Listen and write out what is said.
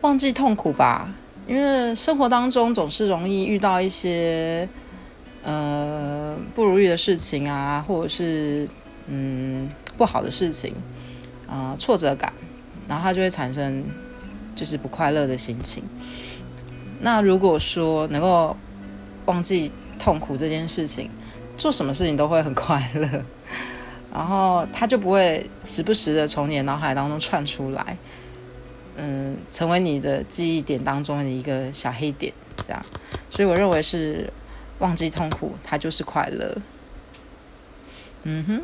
忘记痛苦吧，因为生活当中总是容易遇到一些呃不如意的事情啊，或者是嗯不好的事情啊，挫折感，然后它就会产生就是不快乐的心情。那如果说能够忘记痛苦这件事情，做什么事情都会很快乐，然后它就不会时不时的从你的脑海当中窜出来。嗯，成为你的记忆点当中的一个小黑点，这样，所以我认为是忘记痛苦，它就是快乐。嗯哼。